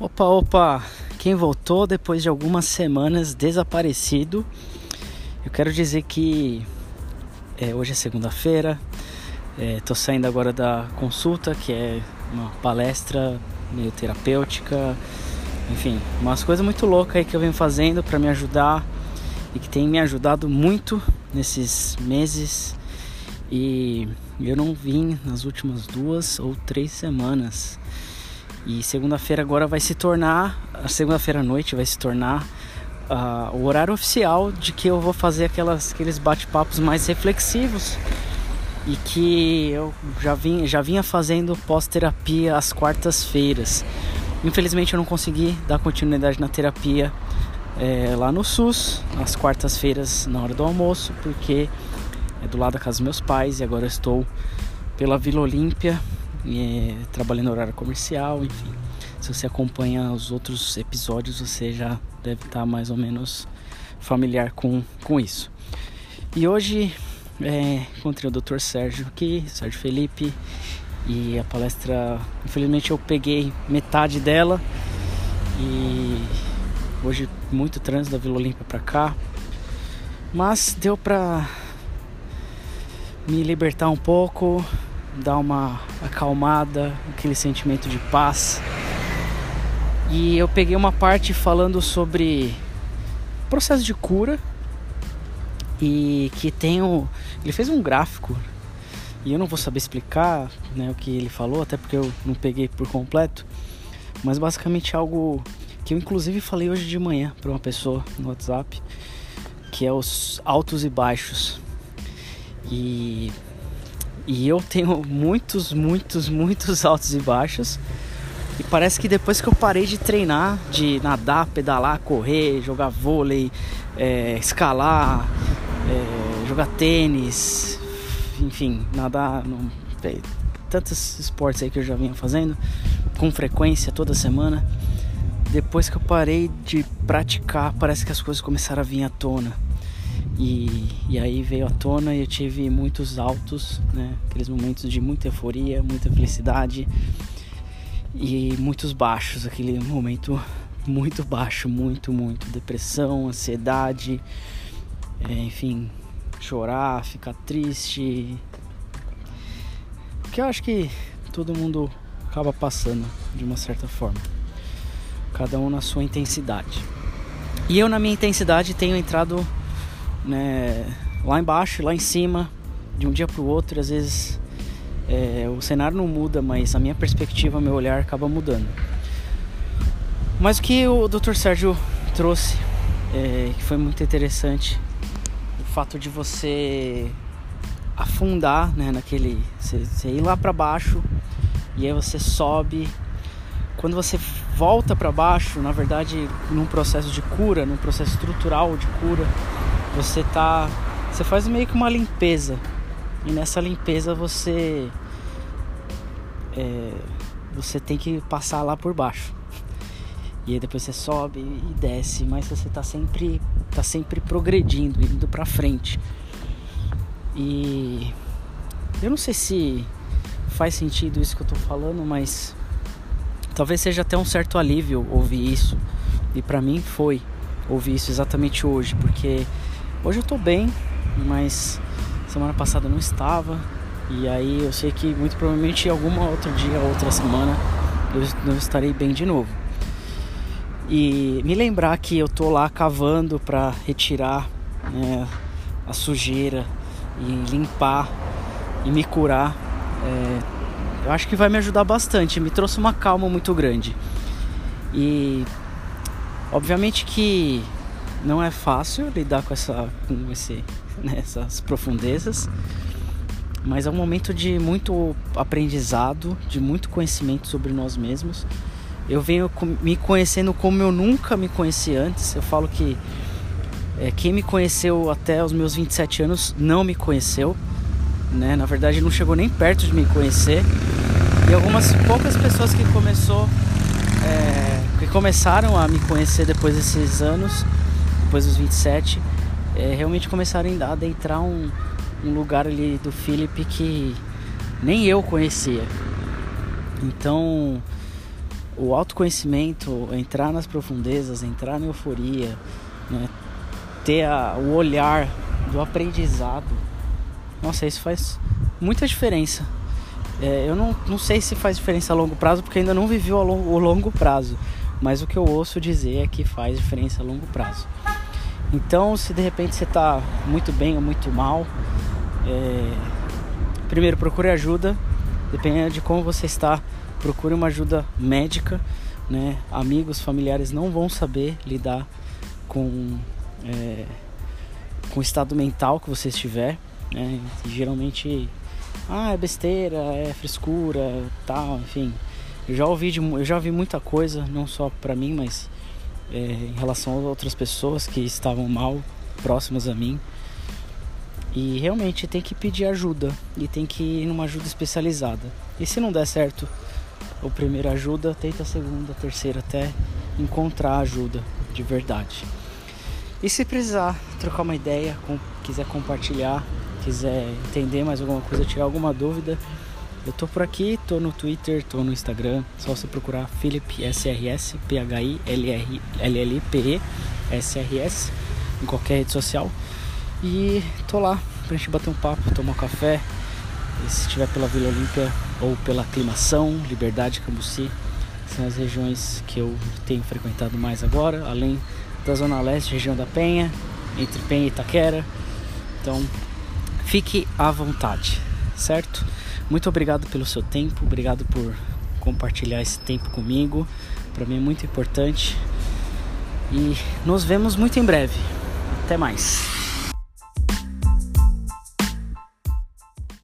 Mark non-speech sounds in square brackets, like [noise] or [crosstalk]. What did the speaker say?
Opa, opa! Quem voltou depois de algumas semanas desaparecido, eu quero dizer que é, hoje é segunda-feira, estou é, saindo agora da consulta, que é uma palestra meio terapêutica, enfim, umas coisas muito loucas aí que eu venho fazendo para me ajudar e que tem me ajudado muito nesses meses e eu não vim nas últimas duas ou três semanas. E segunda-feira agora vai se tornar, a segunda-feira à noite vai se tornar uh, o horário oficial de que eu vou fazer aquelas, aqueles bate-papos mais reflexivos e que eu já, vim, já vinha fazendo pós-terapia às quartas-feiras. Infelizmente eu não consegui dar continuidade na terapia é, lá no SUS, às quartas-feiras na hora do almoço, porque é do lado da casa dos meus pais e agora estou pela Vila Olímpia é, trabalhando no horário comercial, enfim. Se você acompanha os outros episódios, você já deve estar mais ou menos familiar com, com isso. E hoje é, encontrei o Dr. Sérgio aqui, Sérgio Felipe, e a palestra, infelizmente eu peguei metade dela e hoje muito trânsito da Vila Olímpia para cá, mas deu para me libertar um pouco, dar uma acalmada, aquele sentimento de paz. E eu peguei uma parte falando sobre processo de cura e que tem o, ele fez um gráfico e eu não vou saber explicar né, o que ele falou, até porque eu não peguei por completo, mas basicamente algo que eu inclusive falei hoje de manhã para uma pessoa no WhatsApp, que é os altos e baixos. E e eu tenho muitos, muitos, muitos altos e baixos. E parece que depois que eu parei de treinar, de nadar, pedalar, correr, jogar vôlei, é, escalar, é, jogar tênis, enfim, nadar, tantos esportes aí que eu já vinha fazendo com frequência toda semana. Depois que eu parei de praticar, parece que as coisas começaram a vir à tona. E, e aí veio à tona e eu tive muitos altos, né? Aqueles momentos de muita euforia, muita felicidade e muitos baixos, aquele momento [laughs] muito baixo, muito, muito depressão, ansiedade, é, enfim, chorar, ficar triste. Que eu acho que todo mundo acaba passando de uma certa forma. Cada um na sua intensidade. E eu na minha intensidade tenho entrado né, lá embaixo, lá em cima, de um dia para o outro, às vezes é, o cenário não muda, mas a minha perspectiva, meu olhar acaba mudando. Mas o que o Dr. Sérgio trouxe, é, que foi muito interessante, o fato de você afundar, né, naquele, você, você ir lá para baixo e aí você sobe. Quando você volta para baixo, na verdade, num processo de cura, num processo estrutural de cura, você tá você faz meio que uma limpeza. E nessa limpeza você é, você tem que passar lá por baixo. E aí depois você sobe e desce mas você tá sempre tá sempre progredindo indo para frente. E eu não sei se faz sentido isso que eu tô falando mas talvez seja até um certo alívio ouvir isso. E para mim foi ouvir isso exatamente hoje porque Hoje eu tô bem, mas semana passada não estava. E aí eu sei que muito provavelmente alguma outro dia, outra semana, eu, eu estarei bem de novo. E me lembrar que eu tô lá cavando para retirar né, a sujeira e limpar e me curar. É, eu acho que vai me ajudar bastante. Me trouxe uma calma muito grande. E obviamente que não é fácil lidar com essa com esse, né, essas profundezas, mas é um momento de muito aprendizado, de muito conhecimento sobre nós mesmos. Eu venho me conhecendo como eu nunca me conheci antes. Eu falo que é, quem me conheceu até os meus 27 anos não me conheceu, né? Na verdade, não chegou nem perto de me conhecer. E algumas poucas pessoas que começou, é, que começaram a me conhecer depois desses anos, depois dos 27, é, realmente começaram a adentrar um, um lugar ali do Felipe que nem eu conhecia. Então, o autoconhecimento, entrar nas profundezas, entrar na euforia, né? ter a, o olhar do aprendizado, nossa, isso faz muita diferença. É, eu não, não sei se faz diferença a longo prazo, porque ainda não vivi o longo, o longo prazo, mas o que eu ouço dizer é que faz diferença a longo prazo. Então, se de repente você está muito bem ou muito mal, é... primeiro procure ajuda, dependendo de como você está, procure uma ajuda médica. Né? Amigos, familiares não vão saber lidar com, é... com o estado mental que você estiver. Né? Geralmente, ah, é besteira, é frescura, tal, enfim. Eu já ouvi, de, eu já ouvi muita coisa, não só para mim, mas é, em relação a outras pessoas que estavam mal próximas a mim. E realmente tem que pedir ajuda e tem que ir numa ajuda especializada. E se não der certo a primeira ajuda, tenta a segunda, a terceira até encontrar ajuda de verdade. E se precisar trocar uma ideia, quiser compartilhar, quiser entender mais alguma coisa, tirar alguma dúvida, eu tô por aqui, tô no Twitter, tô no Instagram, só você procurar Philip SRS, P H I L R L L P E S R S em qualquer rede social. E tô lá pra gente bater um papo, tomar um café. E se estiver pela Vila Olímpia ou pela Aclimação, Liberdade, Cambuci, são as regiões que eu tenho frequentado mais agora, além da Zona Leste, região da Penha, entre Penha e Itaquera. Então, fique à vontade, certo? Muito obrigado pelo seu tempo, obrigado por compartilhar esse tempo comigo. Para mim é muito importante. E nos vemos muito em breve. Até mais.